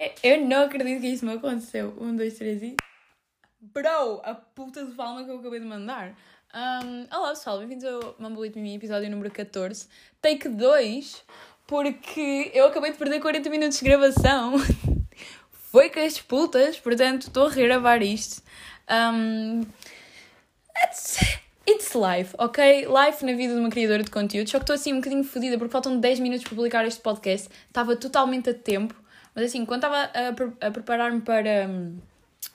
É, eu não acredito que isso me aconteceu. Um, dois, três e. Bro, a puta de palma que eu acabei de mandar. Um, olá pessoal, bem-vindos ao Mambulito Mimi, episódio número 14, take 2, porque eu acabei de perder 40 minutos de gravação. Foi com as putas, portanto estou a regravar isto. Um, it's, it's life, ok? Life na vida de uma criadora de conteúdo. Só que estou assim um bocadinho fodida porque faltam 10 minutos para publicar este podcast. Estava totalmente a tempo. Mas assim, quando estava a, a preparar-me para um,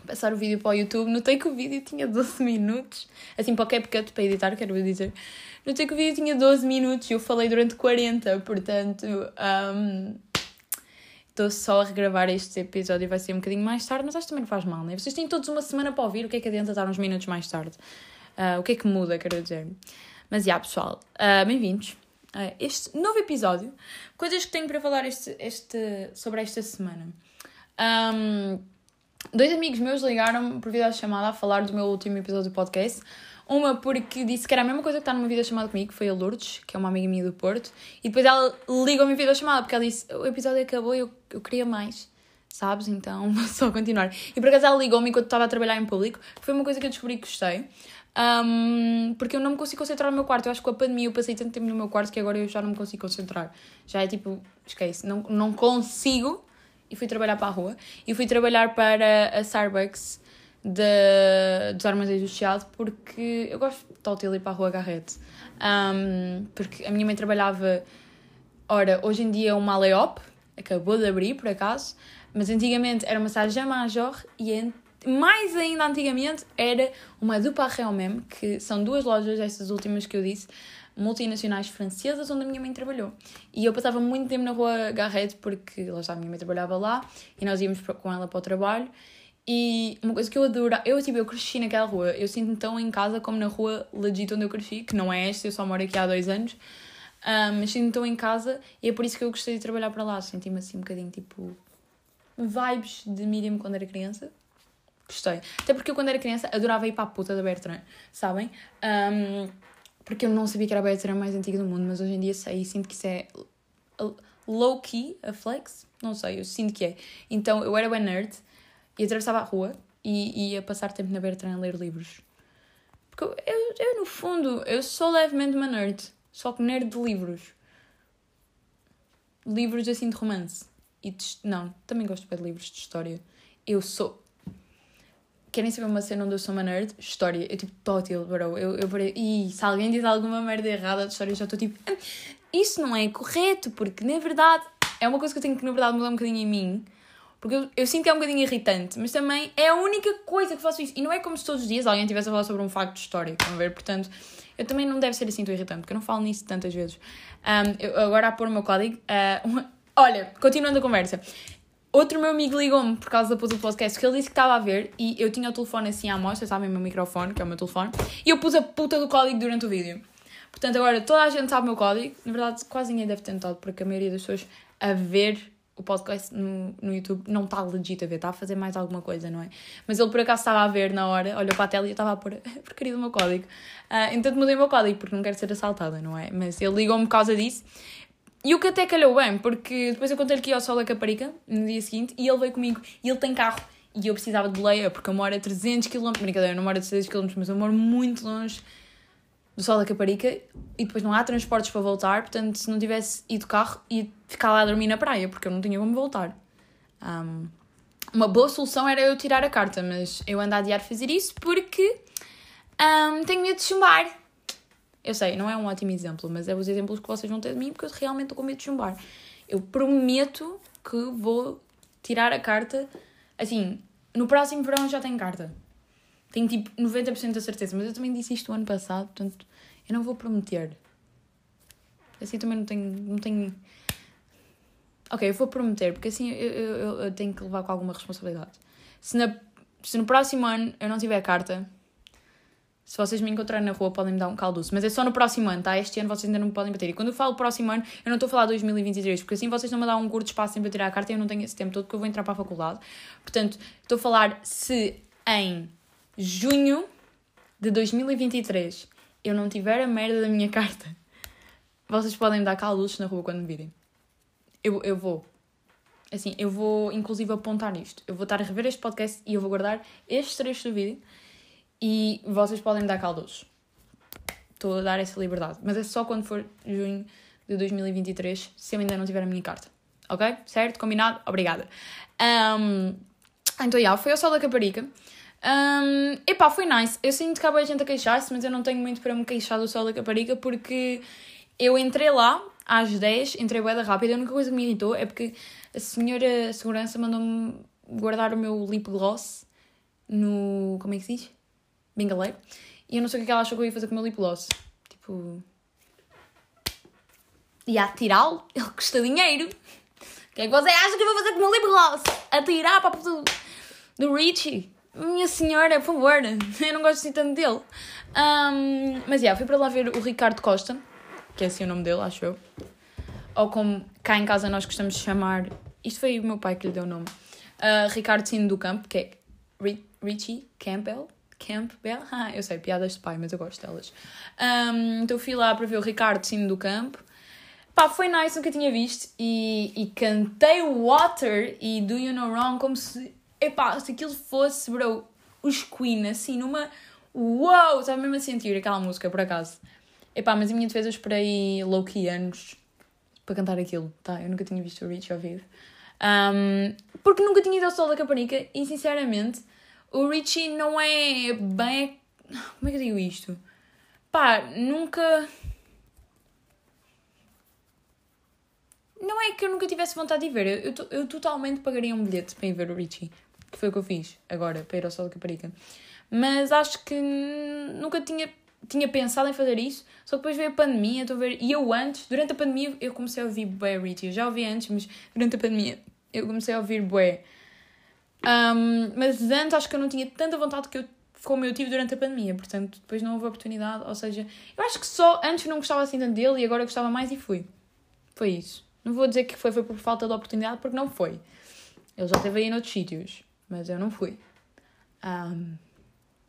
passar o vídeo para o YouTube, notei que o vídeo tinha 12 minutos. Assim, para o CapCut, para editar, quero dizer. Notei que o vídeo tinha 12 minutos e eu falei durante 40, portanto. Um, Estou só a regravar este episódio vai ser um bocadinho mais tarde, mas acho que também não faz mal, né? Vocês têm todos uma semana para ouvir, o que é que adianta estar uns minutos mais tarde? Uh, o que é que muda, quero dizer. Mas, já, yeah, pessoal, uh, bem-vindos este novo episódio. Coisas que tenho para falar este, este, sobre esta semana. Um, dois amigos meus ligaram-me por chamada a falar do meu último episódio do podcast. Uma porque disse que era a mesma coisa que está numa vida chamada comigo, que foi a Lourdes, que é uma amiga minha do Porto. E depois ela ligou-me em chamada porque ela disse: o episódio acabou e eu, eu queria mais, sabes? Então só continuar. E por acaso ela ligou-me enquanto estava a trabalhar em público, que foi uma coisa que eu descobri que gostei. Um, porque eu não me consigo concentrar no meu quarto. Eu acho que com a pandemia eu passei tanto tempo no meu quarto que agora eu já não me consigo concentrar. Já é tipo, esquece, não, não consigo. E fui trabalhar para a rua. E fui trabalhar para a Starbucks de, dos armazéns do Chiado porque eu gosto de ir para a rua Garrete. Um, porque a minha mãe trabalhava. Ora, hoje em dia é uma Aleop, acabou de abrir por acaso, mas antigamente era uma Saja Major e mais ainda antigamente era uma Duparrel Mem, que são duas lojas, essas últimas que eu disse, multinacionais francesas onde a minha mãe trabalhou. E eu passava muito tempo na rua Garrete porque lá está, a minha mãe trabalhava lá e nós íamos com ela para o trabalho. E uma coisa que eu adoro, eu tipo, eu cresci naquela rua, eu sinto-me tão em casa como na rua legit onde eu cresci, que não é esta, eu só moro aqui há dois anos, um, mas sinto-me tão em casa e é por isso que eu gostei de trabalhar para lá, senti-me assim um bocadinho tipo vibes de Miriam quando era criança. Gostei. Até porque eu quando era criança adorava ir para a puta da Bertrand, sabem? Um, porque eu não sabia que era a Bertrand mais antiga do mundo, mas hoje em dia sei e sinto que isso é low-key, a flex, não sei, eu sinto que é. Então eu era uma nerd e atravessava a rua e ia passar tempo na Bertrand a ler livros. Porque eu, eu, eu, no fundo, eu sou levemente uma nerd. Só que nerd de livros. Livros assim de romance. E de, não, também gosto de livros de história. Eu sou. Querem saber uma cena onde eu sou uma nerd? História. Eu tipo, tótil, bro. Eu, eu, eu, e se alguém diz alguma merda errada de história, eu já estou tipo. Hum, isso não é correto, porque na verdade. É uma coisa que eu tenho que, na verdade, mudar um bocadinho em mim porque eu, eu, sinto que é um bocadinho irritante, mas também é a única coisa que faço isso. E não é como se todos os dias alguém estivesse a falar sobre um facto histórico, estão a ver? Portanto, eu também não deve ser assim tão irritante, porque eu não falo nisso tantas vezes. Um, eu, agora a pôr o meu código. Uh, uma... Olha, continuando a conversa. Outro meu amigo ligou-me por causa do podcast que ele disse que estava a ver e eu tinha o telefone assim à mostra, sabem, o meu microfone, que é o meu telefone, e eu pus a puta do código durante o vídeo. Portanto, agora toda a gente sabe o meu código. Na verdade, quase ninguém deve ter notado, porque a maioria das pessoas a ver o podcast no, no YouTube não está legit a ver, está a fazer mais alguma coisa, não é? Mas ele por acaso estava a ver na hora, olhou para a tela e eu estava a pôr a porcaria do meu código. Uh, então mudei o meu código porque não quero ser assaltada, não é? Mas ele ligou-me por causa disso. E o que até calhou bem, porque depois eu contei-lhe que ia ao Sol da Caparica no dia seguinte e ele veio comigo e ele tem carro e eu precisava de boleia porque eu moro a 300 km, brincadeira, eu não moro a 300 km, mas eu moro muito longe do Sol da Caparica e depois não há transportes para voltar, portanto, se não tivesse ido carro, ia ficar lá a dormir na praia, porque eu não tinha como voltar. Um, uma boa solução era eu tirar a carta, mas eu ando a adiar fazer isso porque um, tenho medo de chumbar. Eu sei, não é um ótimo exemplo, mas é os exemplos que vocês vão ter de mim porque eu realmente estou com medo de chumbar. Eu prometo que vou tirar a carta. Assim, no próximo verão já tenho carta. Tenho tipo 90% da certeza, mas eu também disse isto o ano passado, portanto eu não vou prometer. Assim também não tenho. Não tenho... Ok, eu vou prometer, porque assim eu, eu, eu tenho que levar com alguma responsabilidade. Se, na, se no próximo ano eu não tiver carta, se vocês me encontrarem na rua, podem me dar um caldoço. Mas é só no próximo ano, tá? Este ano vocês ainda não me podem bater. E quando eu falo próximo ano, eu não estou a falar 2023, porque assim vocês não me dão um curto espaço para tirar a carta e eu não tenho esse tempo todo, porque eu vou entrar para a faculdade. Portanto, estou a falar se em junho de 2023 eu não tiver a merda da minha carta, vocês podem me dar caldos na rua quando me virem. Eu, eu vou. Assim, eu vou inclusive apontar isto. Eu vou estar a rever este podcast e eu vou guardar estes trechos do vídeo e vocês podem dar caldos. Estou a dar essa liberdade. Mas é só quando for junho de 2023, se eu ainda não tiver a minha carta. Ok? Certo? Combinado? Obrigada. Um, então, já, foi ao Sol da Caparica. Um, epá, foi nice. Eu sinto que há boa gente a queixar-se, mas eu não tenho muito para me queixar do Sol da Caparica porque eu entrei lá às 10, entrei bué rápida. A única coisa que me irritou é porque a senhora segurança mandou-me guardar o meu lip gloss no. Como é que se diz? Bengaleiro. E eu não sei o que, é que ela achou que eu ia fazer com o meu lip gloss. Tipo. E a tirá-lo, ele custa dinheiro. O que é que você acha que eu vou fazer com o meu lip gloss? Atirar para do, do Richie? Minha senhora, por favor, eu não gosto assim tanto dele. Um, mas, yeah, fui para lá ver o Ricardo Costa, que é assim o nome dele, acho eu. Ou como cá em casa nós gostamos de chamar. Isto foi o meu pai que lhe deu o nome. Uh, Ricardo Sino do Campo, que é Richie Campbell. Campbell? Ah, eu sei, piadas de pai, mas eu gosto delas. Um, então fui lá para ver o Ricardo Sino do Campo. Pá, foi nice, nunca tinha visto. E, e cantei Water e Do You Know Wrong como se epá, se aquilo fosse, bro, os Queen, assim, numa. Uou! Estava mesmo a sentir aquela música, por acaso. Epá, mas em minha defesa eu esperei low-key anos para cantar aquilo, tá? Eu nunca tinha visto o Rich ao vivo. Um, porque nunca tinha ido ao Sol da Capanica e, sinceramente, o Richie não é bem. Como é que eu digo isto? Pá, nunca. Não é que eu nunca tivesse vontade de ver. Eu, eu, eu totalmente pagaria um bilhete para ir ver o Richie que foi o que eu fiz agora para ir ao Sol da Caparica. Mas acho que nunca tinha, tinha pensado em fazer isso, só depois veio a pandemia, estou a ver. E eu antes, durante a pandemia, eu comecei a ouvir Bué Richie. Eu já ouvi antes, mas durante a pandemia eu comecei a ouvir Bué. Um, mas antes acho que eu não tinha tanta vontade que eu, como eu tive durante a pandemia, portanto depois não houve oportunidade. Ou seja, eu acho que só antes não gostava assim tanto dele e agora gostava mais e fui. Foi isso. Não vou dizer que foi, foi por falta de oportunidade, porque não foi. Ele já esteve aí noutros sítios mas eu não fui. Um,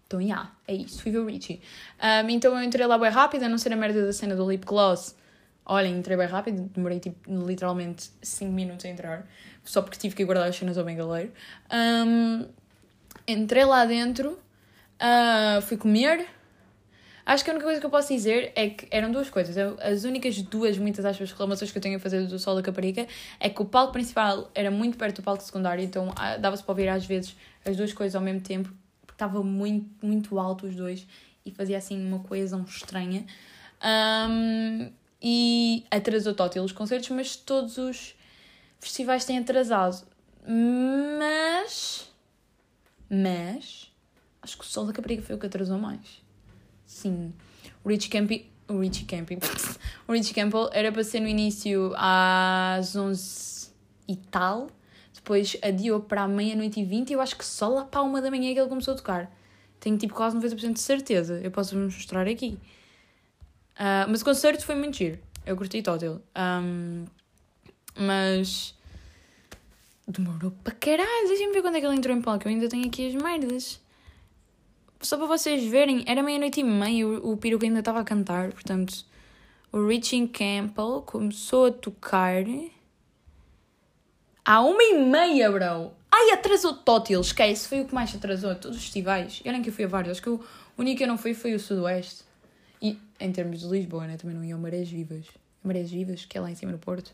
então, yeah, é isso. Fui ver o Richie. Um, então eu entrei lá bem rápido, a não ser a merda da cena do lip gloss. Olhem, entrei bem rápido, demorei tipo literalmente 5 minutos a entrar, só porque tive que guardar as cenas ao bengaleiro. Um, entrei lá dentro, uh, fui comer, Acho que a única coisa que eu posso dizer é que eram duas coisas. As únicas duas, muitas aspas, reclamações que eu tenho a fazer do Sol da Caparica é que o palco principal era muito perto do palco secundário, então ah, dava-se para ouvir às vezes as duas coisas ao mesmo tempo, porque estava muito, muito alto os dois e fazia assim uma coesão estranha. Um, e atrasou total os concertos, mas todos os festivais têm atrasado. Mas. Mas. Acho que o Sol da Caparica foi o que atrasou mais. Sim. O Rich Camping. O Rich Camping. o Rich Campbell era para ser no início às 11 e tal. Depois adiou para a meia-noite e 20 e eu acho que só lá para uma da manhã é que ele começou a tocar. Tenho tipo quase 90% de certeza. Eu posso vos mostrar aqui. Uh, mas o concerto foi muito giro. Eu curti todo Um, mas. Demorou para caralho. Deixem-me ver quando é que ele entrou em palco. Eu ainda tenho aqui as merdas. Só para vocês verem, era meia-noite e meia o, o peruco ainda estava a cantar, portanto, o Richie Campbell começou a tocar à uma e meia, bro. Ai, atrasou Tótil, esquece, foi o que mais atrasou a todos os festivais. E olhem que eu fui a vários, acho que o único que eu não fui foi o Sudoeste. E em termos de Lisboa, né, também não ia ao Marés Vivas. Marés Vivas, que é lá em cima no Porto.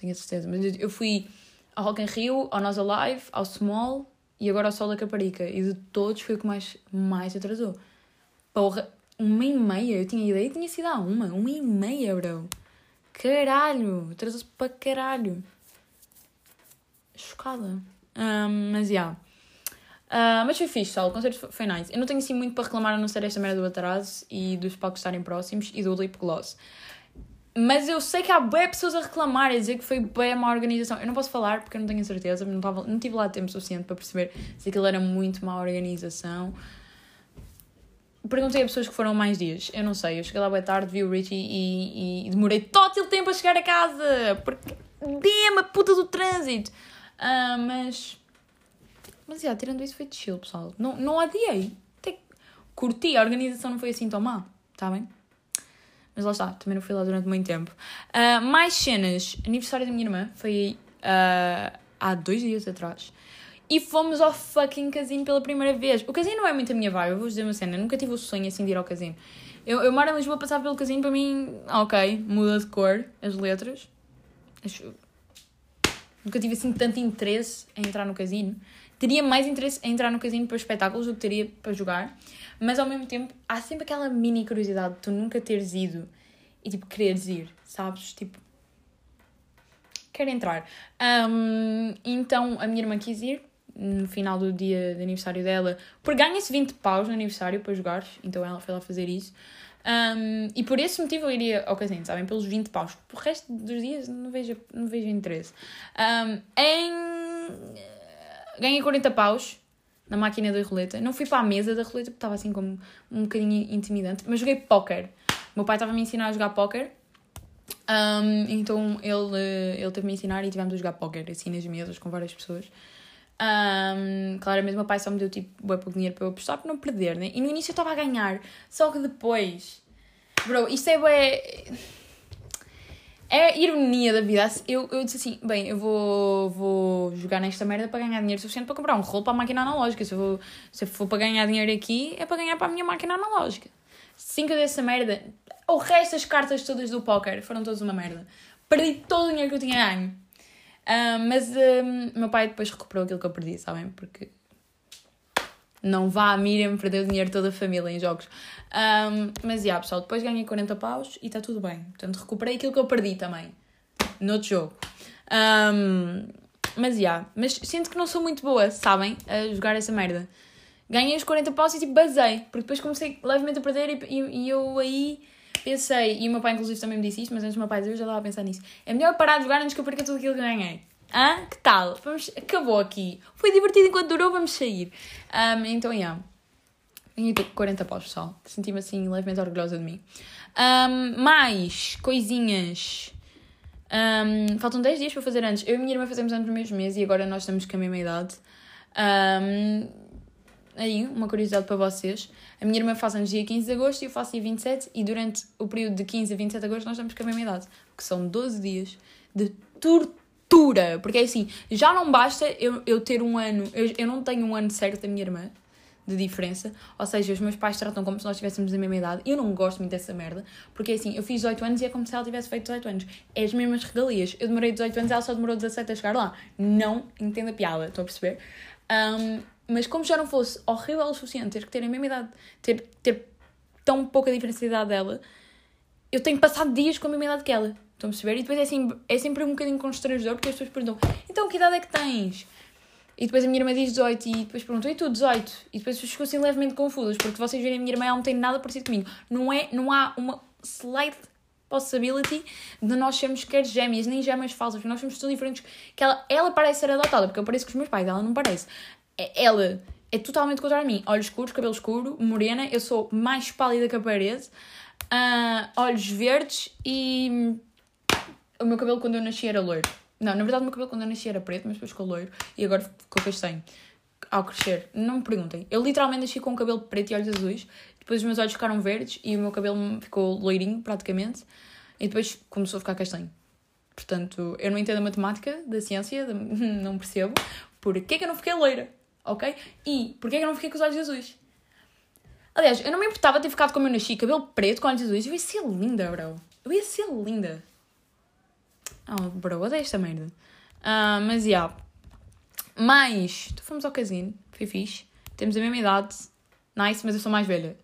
Tenho a certeza. Mas eu fui ao Rock in Rio, ao Nós Alive, ao Small e agora o Sol da Caparica. E de todos foi o que mais, mais atrasou. Porra, uma e meia. Eu tinha ideia que tinha sido a uma. Uma e meia, bro. Caralho. Atrasou-se para caralho. Chocada. Um, mas, já. Yeah. Uh, mas foi fixe, Sol. O concerto foi nice. Eu não tenho assim muito para reclamar a não ser esta merda do atraso e dos palcos estarem próximos e do lip gloss. Mas eu sei que há bem pessoas a reclamar, a dizer que foi bem má organização. Eu não posso falar porque eu não tenho certeza, não, tava, não tive lá tempo suficiente para perceber se aquilo era muito má organização. Perguntei a pessoas que foram mais dias, eu não sei. Eu cheguei lá bem tarde, vi o Richie e, e demorei todo o tempo a chegar a casa porque dê a puta do trânsito. Uh, mas. Mas, já, tirando isso, foi chill, pessoal. Não, não adiei. Até curti, a organização não foi assim tão má, está bem? Mas lá está, também não fui lá durante muito tempo. Uh, mais cenas. Aniversário da minha irmã. Foi uh, há dois dias atrás. E fomos ao fucking casino pela primeira vez. O casino não é muito a minha vibe, eu vou dizer uma cena. Eu nunca tive o sonho assim de ir ao casino. Eu, eu moro em Lisboa, passar pelo casino, para mim, ok, muda de cor as letras. Nunca tive assim tanto interesse em entrar no casino. Teria mais interesse em entrar no casino para espetáculos do que teria para jogar. Mas ao mesmo tempo, há sempre aquela mini curiosidade de tu nunca teres ido e tipo quereres ir, sabes? Tipo, quero entrar. Um, então a minha irmã quis ir no final do dia de aniversário dela, porque ganha-se 20 paus no aniversário para jogar, então ela foi lá fazer isso. Um, e por esse motivo eu iria ao casino, sabem? Pelos 20 paus. Por resto dos dias não vejo, não vejo interesse. Um, em. Ganhei 40 paus na máquina da roleta. Não fui para a mesa da roleta porque estava assim como um bocadinho intimidante, mas joguei póquer. Meu pai estava a me ensinar a jogar póquer. Um, então ele, ele teve-me a ensinar e tivemos a jogar póquer assim nas mesas com várias pessoas. Um, claramente, meu pai só me deu tipo bem pouco dinheiro para eu apostar para não perder, né? E no início eu estava a ganhar, só que depois, bro, isto é bem. É a ironia da vida. Eu, eu disse assim: bem, eu vou, vou jogar nesta merda para ganhar dinheiro suficiente para comprar um rolo para a máquina analógica. Se eu, vou, se eu for para ganhar dinheiro aqui, é para ganhar para a minha máquina analógica. Cinco dessa merda. O resto das cartas todas do póquer foram todas uma merda. Perdi todo o dinheiro que eu tinha ganho. Uh, mas uh, meu pai depois recuperou aquilo que eu perdi, sabem? Porque não vá a Miriam perder o dinheiro toda a família em jogos. Um, mas, yeah, pessoal, depois ganhei 40 paus e está tudo bem. Portanto, recuperei aquilo que eu perdi também. No outro jogo. Um, mas, yeah, mas sinto que não sou muito boa, sabem? A jogar essa merda. Ganhei os 40 paus e tipo, basei. Porque depois comecei levemente a perder e, e, e eu aí pensei, e o meu pai inclusive também me disse isto, mas antes do meu pai eu já estava a pensar nisso. É melhor parar de jogar antes que eu perca tudo aquilo que ganhei. Hã? Que tal? Vamos... Acabou aqui. Foi divertido enquanto durou, vamos sair. Um, então, yeah. Ganhei 40 paus, pessoal. Senti-me assim levemente orgulhosa de mim. Um, mais coisinhas. Um, faltam 10 dias para fazer anos. Eu e a minha irmã fazemos anos no mesmo mês e agora nós estamos com a mesma idade. Um, aí, uma curiosidade para vocês. A minha irmã faz anos dia 15 de agosto e eu faço dia 27 e durante o período de 15 a 27 de agosto nós estamos com a mesma idade. Que são 12 dias de tortura. Porque é assim, já não basta eu, eu ter um ano... Eu, eu não tenho um ano certo da minha irmã de diferença, ou seja, os meus pais tratam como se nós tivéssemos a mesma idade. Eu não gosto muito dessa merda, porque assim, eu fiz 18 anos e é como se ela tivesse feito 18 anos. É as mesmas regalias. Eu demorei 18 anos, ela só demorou 17 a chegar lá. Não entendo a piada, estão a perceber? Um, mas como já não fosse horrível o suficiente ter que ter a mesma idade, ter, ter tão pouca diferença de idade dela, eu tenho passado dias com a mesma idade que ela. Estão a perceber? E depois é, assim, é sempre um bocadinho constrangedor porque as pessoas perguntam: então que idade é que tens? E depois a minha irmã diz 18 e depois perguntam: e tu, 18? E depois ficam assim levemente confusas porque vocês verem a minha irmã, ela não tem nada parecido comigo. Não, é, não há uma slight possibility de nós sermos quer gêmeas, nem gêmeas falsas, porque nós somos tão diferentes que ela, ela parece ser adotada, porque eu pareço com os meus pais, ela não parece. É, ela é totalmente contra mim. Olhos escuros, cabelo escuro, morena, eu sou mais pálida que a parede, uh, olhos verdes e o meu cabelo quando eu nasci era loiro. Não, na verdade o meu cabelo quando eu nasci era preto, mas depois ficou loiro e agora ficou castanho. Ao crescer, não me perguntem. Eu literalmente nasci com o cabelo preto e olhos azuis, depois os meus olhos ficaram verdes e o meu cabelo ficou loirinho praticamente, e depois começou a ficar castanho. Portanto, eu não entendo a matemática da ciência, não percebo. Porquê que eu não fiquei loira? ok? E porquê que eu não fiquei com os olhos azuis? Aliás, eu não me importava ter ficado como eu nasci, cabelo preto com olhos azuis. Eu ia ser linda, bro. Eu ia ser linda. Oh, bro, odeio esta merda. Uh, mas, já. Yeah. Mas, fomos ao casino, foi fixe. Temos a mesma idade. Nice, mas eu sou mais velha.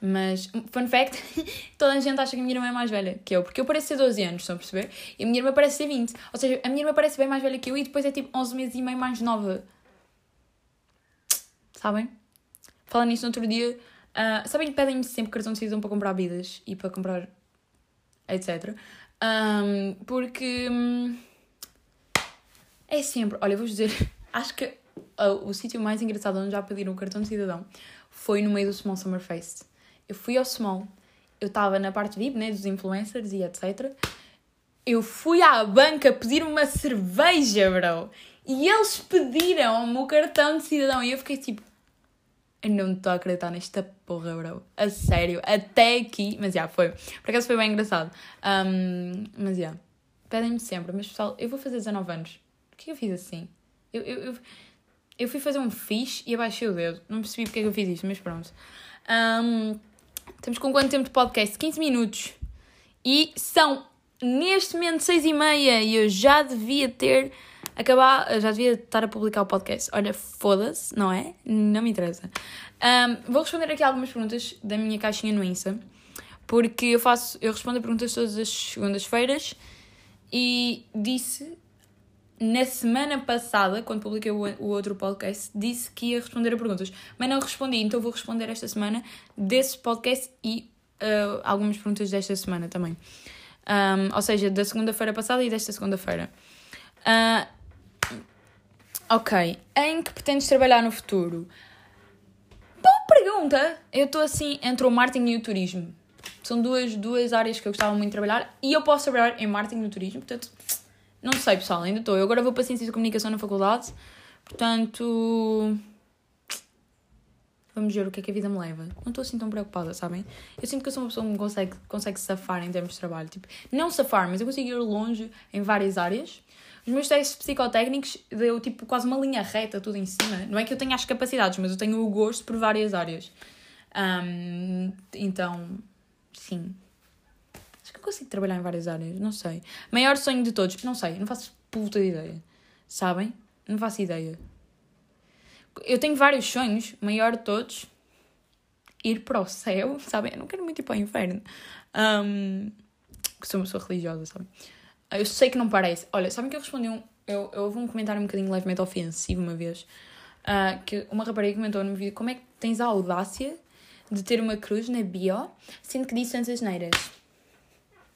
Mas, fun fact, toda a gente acha que a minha irmã é mais velha que eu, porque eu pareço ser 12 anos, estão a perceber? E a minha irmã parece ser 20. Ou seja, a minha irmã parece bem mais velha que eu e depois é tipo 11 meses e meio mais nova. Sabem? Falando nisso no outro dia, uh, sabem que pedem-me sempre cartão de cidadão para comprar bebidas e para comprar etc. Um, porque um, é sempre, olha, vou dizer, acho que uh, o sítio mais engraçado onde já pediram o cartão de cidadão foi no meio do Small Summer Fest. Eu fui ao Small, eu estava na parte VIP, né, dos influencers e etc. Eu fui à banca pedir uma cerveja, bro. E eles pediram-me o cartão de cidadão. E eu fiquei tipo, eu não estou a acreditar nesta porra, bro. A sério, até aqui. Mas já, yeah, foi. Por acaso foi bem engraçado. Um, mas já. Yeah. pedem-me sempre, mas pessoal, eu vou fazer 19 anos. Por que eu fiz assim? Eu, eu, eu, eu fui fazer um fixe e abaixei o dedo. Não percebi porque é que eu fiz isto, mas pronto. Um, estamos com quanto tempo de podcast? 15 minutos. E são neste momento 6 e meia e eu já devia ter acabar, já devia estar a publicar o podcast. Olha, foda-se, não é? Não me interessa. Um, vou responder aqui algumas perguntas da minha caixinha no Insta, porque eu faço, eu respondo a perguntas todas as segundas-feiras e disse na semana passada, quando publiquei o, o outro podcast, disse que ia responder a perguntas, mas não respondi, então vou responder esta semana desse podcast e uh, algumas perguntas desta semana também. Um, ou seja, da segunda-feira passada e desta segunda-feira. Uh, ok. Em que pretendes trabalhar no futuro? Boa pergunta! Eu estou assim entre o marketing e o turismo. São duas, duas áreas que eu gostava muito de trabalhar e eu posso trabalhar em marketing e no turismo, portanto, não sei pessoal, ainda estou. Eu agora vou para Ciências de Comunicação na faculdade, portanto. Vamos ver o que é que a vida me leva. Não estou assim tão preocupada, sabem? Eu sinto que eu sou uma pessoa que consegue, consegue safar em termos de trabalho. Tipo, não safar, mas eu consigo ir longe em várias áreas. Os meus testes psicotécnicos deu tipo quase uma linha reta, tudo em cima. Não é que eu tenha as capacidades, mas eu tenho o gosto por várias áreas. Um, então, sim. Acho que eu consigo trabalhar em várias áreas, não sei. Maior sonho de todos, não sei, não faço puta ideia. Sabem? Não faço ideia. Eu tenho vários sonhos, maior de todos, ir para o céu, sabem? Eu não quero muito ir para o inferno. Um, que sou uma pessoa religiosa, sabem? Eu sei que não parece. Olha, sabem que eu respondi um. Eu, eu houve um comentário um bocadinho levemente ofensivo uma vez. Uh, que uma rapariga comentou no meu vídeo: Como é que tens a audácia de ter uma cruz na bio, sendo que disse tantas asneiras?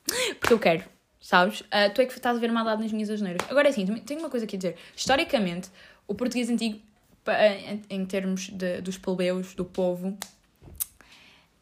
Porque eu quero, sabes? Uh, tu é que estás a ver maldade nas minhas asneiras. Agora é assim, tenho uma coisa aqui a dizer. Historicamente, o português antigo, em termos de, dos plebeus, do povo,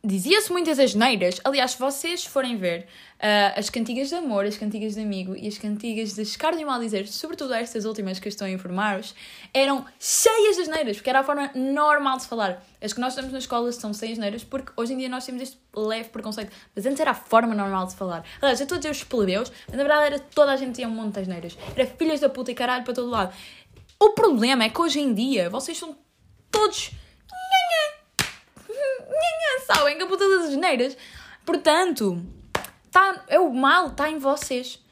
Dizia-se muitas asneiras. Aliás, se vocês forem ver uh, as cantigas de amor, as cantigas de amigo e as cantigas de escárnio e mal dizer, sobretudo estas últimas que eu estou a informar-vos, eram cheias de asneiras, porque era a forma normal de falar. As que nós estamos na escola são sem asneiras, porque hoje em dia nós temos este leve preconceito. Mas antes era a forma normal de falar. Aliás, eu estou a dizer os plebeus, mas na verdade era toda a gente tinha um monte de asneiras. Era filhas da puta e caralho para todo lado. O problema é que hoje em dia vocês são todos sabem que a puta das geneiras. Portanto, tá, é o mal está em vocês.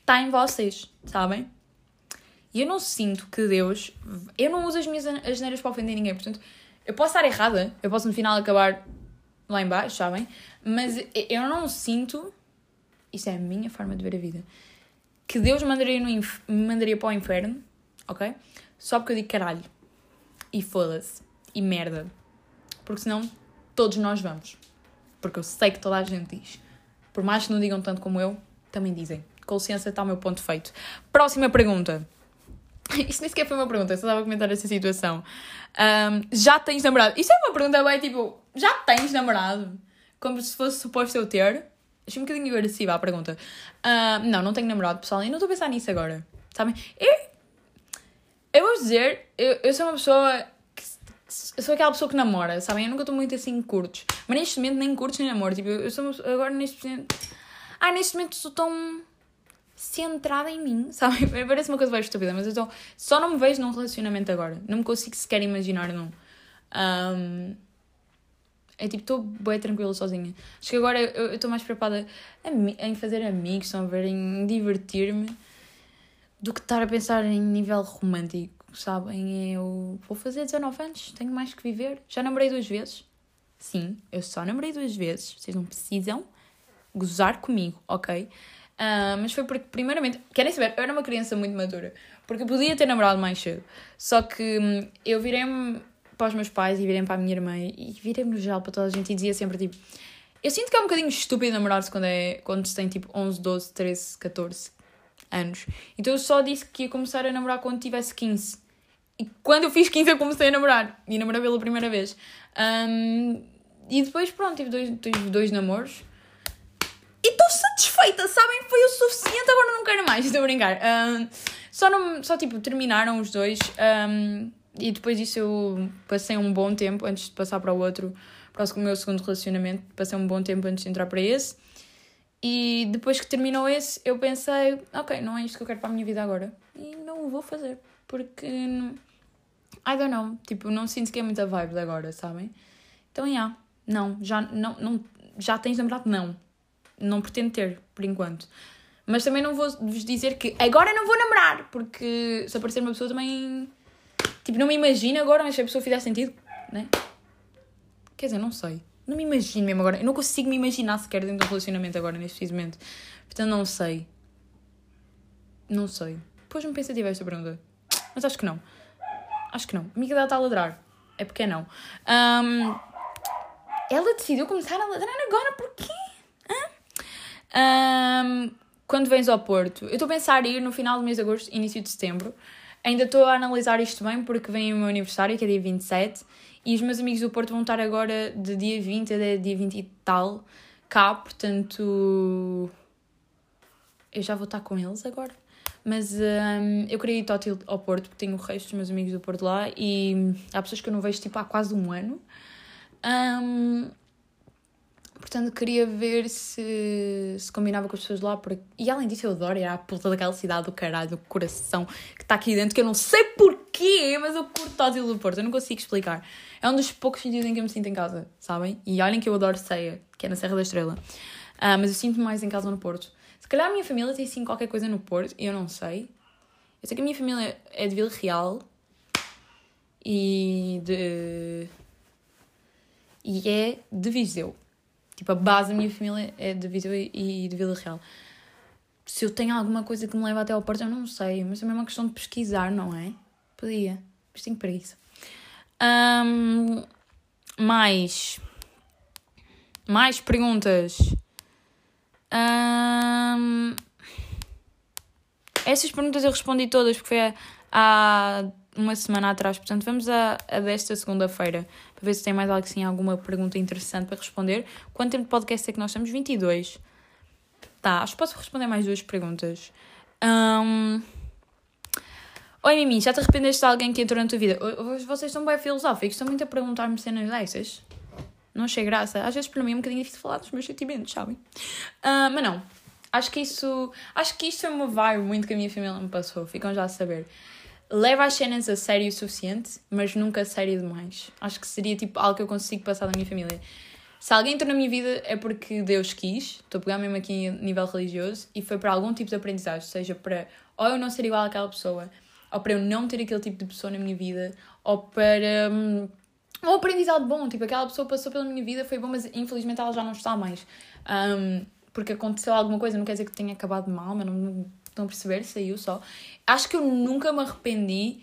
Está em vocês, sabem? E eu não sinto que Deus. Eu não uso as minhas asneiras para ofender ninguém, portanto, eu posso estar errada, eu posso no final acabar lá em baixo, sabem? Mas eu não sinto. Isso é a minha forma de ver a vida. Que Deus me mandaria, no inf... me mandaria para o inferno, ok? Só porque eu digo caralho. E foda-se. E merda. Porque senão todos nós vamos. Porque eu sei que toda a gente diz. Por mais que não digam tanto como eu, também dizem. Com licença, está o meu ponto feito. Próxima pergunta. Isto nem sequer foi uma pergunta, eu só estava a comentar essa situação. Um, já tens namorado? Isso é uma pergunta bem tipo, já tens namorado? Como se fosse suposto eu ter? Achei um bocadinho agressiva a pergunta. Não, não tenho namorado, pessoal, e não estou a pensar nisso agora. Sabem? Eu, eu vou dizer, eu, eu sou uma pessoa eu sou aquela pessoa que namora, sabem? Eu nunca estou muito assim curtos. Mas neste momento nem curtos nem namoro. Tipo, eu sou agora neste momento. Ai, neste momento sou tão centrada em mim, sabem? Parece uma coisa bem estúpida, mas eu estou. Só não me vejo num relacionamento agora. Não me consigo sequer imaginar num. Um, é tipo, estou bem tranquila sozinha. Acho que agora eu estou mais preocupada em fazer amigos, estão a ver, em divertir-me, do que estar a pensar em nível romântico sabem, eu vou fazer 19 anos, tenho mais que viver. Já namorei duas vezes. Sim, eu só namorei duas vezes. Vocês não precisam gozar comigo, ok? Uh, mas foi porque, primeiramente, querem saber, eu era uma criança muito madura. Porque eu podia ter namorado mais cedo. Só que hum, eu virei-me para os meus pais e virei-me para a minha irmã e virei-me no geral para toda a gente e dizia sempre tipo. Eu sinto que é um bocadinho estúpido namorar-se quando, é, quando se tem tipo 11, 12, 13, 14 anos. Então eu só disse que ia começar a namorar quando tivesse 15. E quando eu fiz 15 eu comecei a namorar. E namorei pela primeira vez. Um, e depois, pronto, tive dois, tive dois namoros. E estou satisfeita, sabem? Foi o suficiente, agora não quero mais, estou a brincar. Um, só, não, só, tipo, terminaram os dois. Um, e depois disso eu passei um bom tempo antes de passar para o outro, para o meu segundo relacionamento. Passei um bom tempo antes de entrar para esse. E depois que terminou esse, eu pensei, ok, não é isto que eu quero para a minha vida agora. E não o vou fazer. Porque. I don't know. Tipo, não sinto que é muita vibe agora, sabem? Então, yeah. Não, já, não, não, já tens namorado? Não. Não pretendo ter, por enquanto. Mas também não vou vos dizer que agora não vou namorar, porque se aparecer uma pessoa também. Tipo, não me imagino agora, mas se a pessoa fizer sentido, né? Quer dizer, não sei. Não me imagino mesmo agora. Eu não consigo me imaginar sequer dentro do relacionamento agora, neste preciso. Portanto, não sei. Não sei. Depois me pensativa esta pergunta. Mas acho que não. Acho que não. A amiga dela está a ladrar. É porque é não. Um, ela decidiu começar a ladrar agora. Porquê? Um, quando vens ao Porto? Eu estou a pensar em ir no final do mês de agosto, início de setembro. Ainda estou a analisar isto bem porque vem o meu aniversário, que é dia 27. E os meus amigos do Porto vão estar agora de dia 20 a dia 20 e tal cá, portanto. Eu já vou estar com eles agora. Mas um, eu queria ir tótil ao Porto porque tenho o resto dos meus amigos do Porto lá e há pessoas que eu não vejo tipo há quase um ano. Um, portanto, queria ver se, se combinava com as pessoas lá. Porque... E além disso, eu adoro ir à puta daquela cidade do caralho, do coração que está aqui dentro, que eu não sei porquê, mas eu curto tótil do Porto, eu não consigo explicar. É um dos poucos sítios em que eu me sinto em casa, sabem? E olhem que eu adoro ceia, que é na Serra da Estrela. Uh, mas eu sinto-me mais em casa no Porto. Se calhar a minha família tem sim qualquer coisa no Porto, eu não sei. Eu sei que a minha família é de Vila Real e de. e é de Viseu. Tipo, a base da minha família é de Viseu e de Vila Real. Se eu tenho alguma coisa que me leva até ao Porto, eu não sei, mas também é uma questão de pesquisar, não é? Podia, mas tenho preguiça. Um, mais. Mais perguntas. Um, essas perguntas eu respondi todas porque foi há uma semana atrás. Portanto, vamos a, a desta segunda-feira para ver se tem mais assim, alguma pergunta interessante para responder. Quanto tempo de podcast é que nós estamos? 22. Tá, acho que posso responder mais duas perguntas. Um, Oi, Mimi, já te arrependeste de alguém que entrou na tua vida? Vocês estão bem filosóficos, estão muito a perguntar-me cenas dessas. Não achei graça. Às vezes para mim é um bocadinho difícil falar dos meus sentimentos, sabem? Uh, mas não. Acho que isso. Acho que isto foi uma vibe muito que a minha família me passou. Ficam já a saber. Leva as cenas a sério o suficiente, mas nunca sério demais. Acho que seria tipo algo que eu consigo passar da minha família. Se alguém entrou na minha vida é porque Deus quis, estou a pegar mesmo aqui a nível religioso, e foi para algum tipo de aprendizagem, seja para ou eu não ser igual àquela pessoa, ou para eu não ter aquele tipo de pessoa na minha vida, ou para. Um, um aprendizado bom, tipo, aquela pessoa passou pela minha vida, foi bom, mas infelizmente ela já não está mais. Um, porque aconteceu alguma coisa, não quer dizer que tenha acabado mal, mas não estão a perceber, saiu só. Acho que eu nunca me arrependi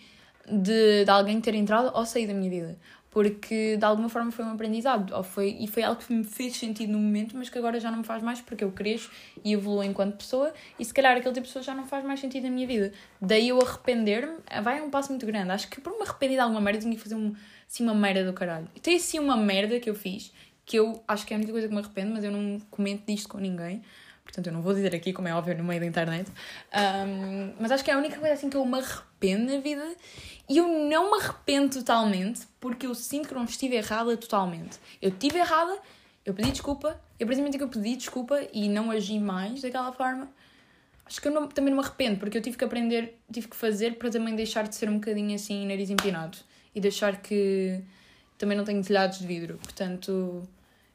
de, de alguém ter entrado ou saído da minha vida porque de alguma forma foi um aprendizado ou foi, e foi algo que me fez sentido no momento, mas que agora já não me faz mais porque eu cresço e evoluo enquanto pessoa e se calhar aquele tipo de pessoa já não faz mais sentido na minha vida. Daí eu arrepender-me vai um passo muito grande. Acho que por me arrepender de alguma merda tinha que fazer um, assim, uma merda do caralho. Tem assim uma merda que eu fiz que eu acho que é a única coisa que me arrependo, mas eu não comento disto com ninguém. Portanto, eu não vou dizer aqui, como é óbvio, no meio da internet. Um, mas acho que é a única coisa assim que eu me arrependo na vida e eu não me arrependo totalmente porque eu sinto que não estive errada totalmente. Eu estive errada, eu pedi desculpa, e precisamente que eu pedi desculpa e não agi mais daquela forma, acho que eu não, também não me arrependo porque eu tive que aprender, tive que fazer para também deixar de ser um bocadinho assim nariz empinado e deixar que também não tenho telhados de vidro. Portanto,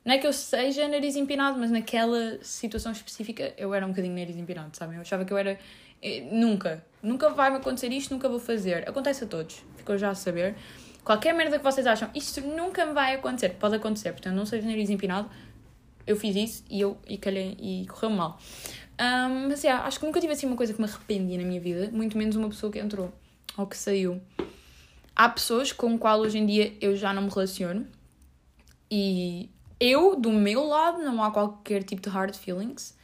não é que eu seja nariz empinado, mas naquela situação específica eu era um bocadinho nariz empinado, sabem? Eu achava que eu era. Eh, nunca, nunca vai me acontecer isto, nunca vou fazer. Acontece a todos, ficou já a saber. Qualquer merda que vocês acham, isto nunca me vai acontecer, pode acontecer, portanto não seja nariz empinado. Eu fiz isso e eu e calhei e correu mal. Um, mas yeah, acho que nunca tive assim uma coisa que me arrependi na minha vida, muito menos uma pessoa que entrou ou que saiu. Há pessoas com as quais hoje em dia eu já não me relaciono e eu, do meu lado, não há qualquer tipo de hard feelings.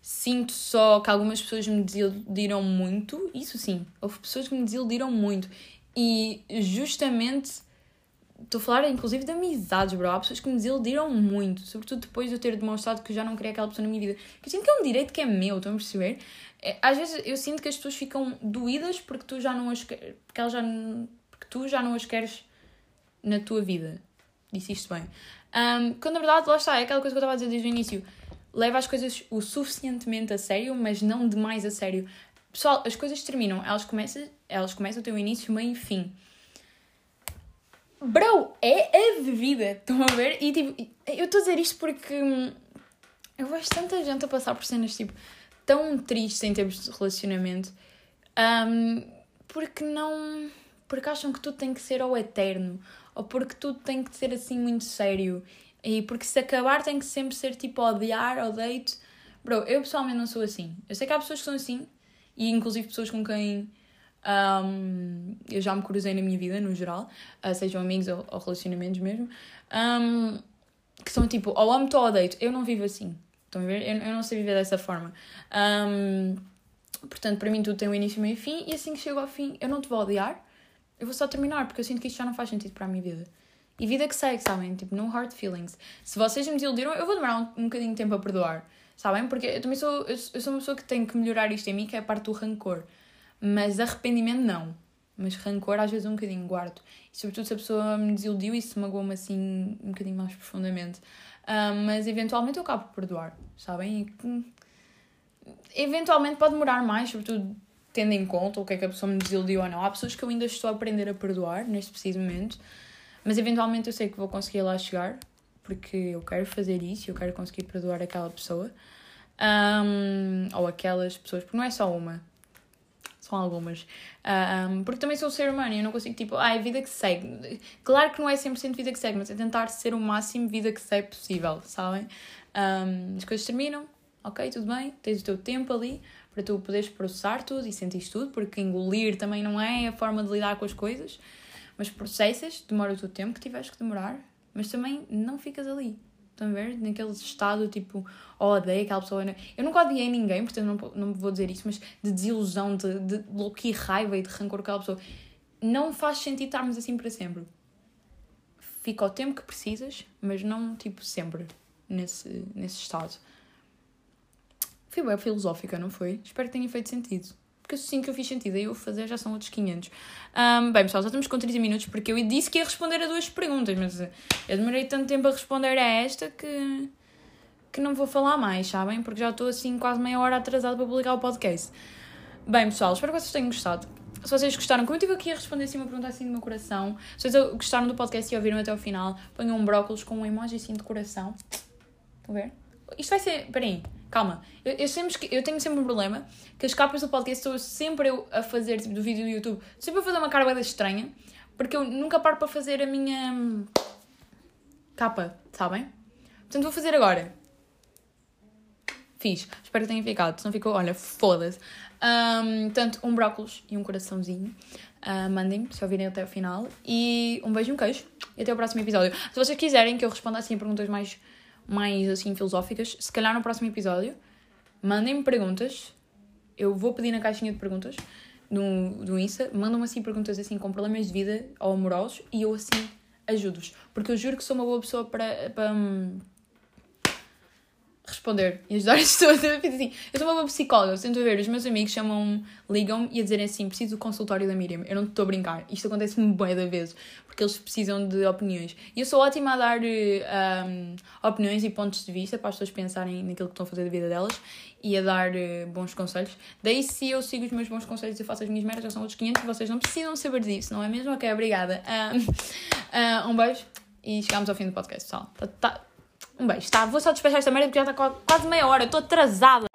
Sinto só que algumas pessoas me desiludiram muito. Isso sim, houve pessoas que me desiludiram muito. E justamente estou a falar inclusive de amizades, bro. Há pessoas que me desiludiram muito, sobretudo depois de eu ter demonstrado que eu já não queria aquela pessoa na minha vida. Que eu sinto que é um direito que é meu, estão a perceber? É, às vezes eu sinto que as pessoas ficam doídas porque tu já não as porque elas já tu já não as queres na tua vida. Disse isto bem. Um, quando na verdade, lá está, é aquela coisa que eu estava a dizer desde o início. leva as coisas o suficientemente a sério, mas não demais a sério. Pessoal, as coisas terminam, elas começam, elas começam a ter um início, meio e fim. Bro, é a vida, estão a ver? E tipo, eu estou a dizer isto porque hum, eu vejo tanta gente a passar por cenas tipo tão tristes em termos de relacionamento um, porque não. Porque acham que tudo tem que ser ao eterno ou porque tudo tem que ser assim muito sério e porque se acabar tem que sempre ser tipo odiar, odeio-te. Bro, eu pessoalmente não sou assim. Eu sei que há pessoas que são assim e inclusive pessoas com quem um, eu já me cruzei na minha vida, no geral, uh, sejam amigos ou, ou relacionamentos mesmo, um, que são tipo, ou amo-te ou odeio-te. Eu não vivo assim. Estão a ver? Eu, eu não sei viver dessa forma. Um, portanto, para mim tudo tem um início, meio e fim, e assim que chego ao fim, eu não te vou odiar, eu vou só terminar, porque eu sinto que isto já não faz sentido para a minha vida. E vida que segue, sabem? Tipo, no hard feelings. Se vocês me desiludiram, eu vou demorar um, um bocadinho de tempo a perdoar, sabem? Porque eu também sou, eu, sou uma pessoa que tem que melhorar isto em mim, que é a parte do rancor. Mas arrependimento não. Mas rancor às vezes um bocadinho guardo. E sobretudo se a pessoa me desiludiu e se magoou-me assim um bocadinho mais profundamente. Um, mas eventualmente eu acabo por perdoar, sabem? E, eventualmente pode demorar mais, sobretudo tendo em conta o que é que a pessoa me desiludiu ou não. Há pessoas que eu ainda estou a aprender a perdoar neste preciso momento, mas eventualmente eu sei que vou conseguir lá chegar, porque eu quero fazer isso, eu quero conseguir perdoar aquela pessoa. Um, ou aquelas pessoas, porque não é só uma, são algumas. Um, porque também sou ser humano e eu não consigo, tipo, ah, é vida que segue. Claro que não é 100% vida que segue, mas é tentar ser o máximo vida que segue possível, sabem? Um, as coisas terminam, ok, tudo bem, tens o teu tempo ali para tu poderes processar tudo e sentir tudo, porque engolir também não é a forma de lidar com as coisas, mas processas, demora o teu tempo que tiveres que demorar, mas também não ficas ali. Estão a ver? Naquele estado tipo, oh, odeio aquela pessoa. Eu nunca odiei ninguém, portanto não, não vou dizer isso, mas de desilusão, de, de e raiva e de rancor com aquela pessoa. Não faz sentido estarmos assim para sempre. Fica o tempo que precisas, mas não tipo sempre nesse, nesse estado. Fui bem filosófica, não foi? Espero que tenha feito sentido porque assim que eu fiz sentido, aí eu fazer já são outros 500. Um, bem, pessoal, já estamos com 30 minutos porque eu disse que ia responder a duas perguntas, mas eu demorei tanto tempo a responder a esta que, que não vou falar mais, sabem? Porque já estou assim quase meia hora atrasada para publicar o podcast. Bem, pessoal, espero que vocês tenham gostado. Se vocês gostaram, como eu estive aqui a responder assim uma pergunta assim do meu coração, se vocês gostaram do podcast e ouviram até o final, ponham um brócolis com um emoji assim de coração. Estão a ver? Isto vai ser. Peraí. Calma, eu, eu, sempre, eu tenho sempre um problema que as capas do podcast estou sempre eu a fazer, tipo, do vídeo do YouTube, sempre a fazer uma cara estranha, porque eu nunca paro para fazer a minha hum, capa, sabem? Portanto, vou fazer agora. Fiz, espero que tenha ficado, se não ficou, olha, foda-se. Um, portanto, um brócolis e um coraçãozinho. Uh, Mandem-me se ouvirem até o final. E um beijo e um queijo. E até o próximo episódio. Se vocês quiserem que eu responda assim a perguntas mais mais assim filosóficas, se calhar no próximo episódio, mandem-me perguntas. Eu vou pedir na caixinha de perguntas no, do Insta, mandam-me assim perguntas assim com problemas de vida ou amorosos e eu assim ajudo-vos. Porque eu juro que sou uma boa pessoa para, para, hum, responder e ajudar as pessoas. Assim, eu sou uma boa psicóloga, eu tento ver, os meus amigos chamam ligam-me e a dizerem assim: preciso do consultório da Miriam. Eu não estou a brincar, isto acontece-me bem da vez, porque eles precisam de opiniões. E eu sou ótima a dar um, opiniões e pontos de vista para as pessoas pensarem naquilo que estão a fazer da vida delas e a dar uh, bons conselhos. Daí, se eu sigo os meus bons conselhos e faço as minhas merdas, já são outros 500 vocês não precisam saber disso, não é mesmo? Ok, obrigada. Um, uh, um beijo e chegamos ao fim do podcast, pessoal. Tá, tá um beijo, tá? Vou só despechar esta merda porque já está quase meia hora, estou atrasada.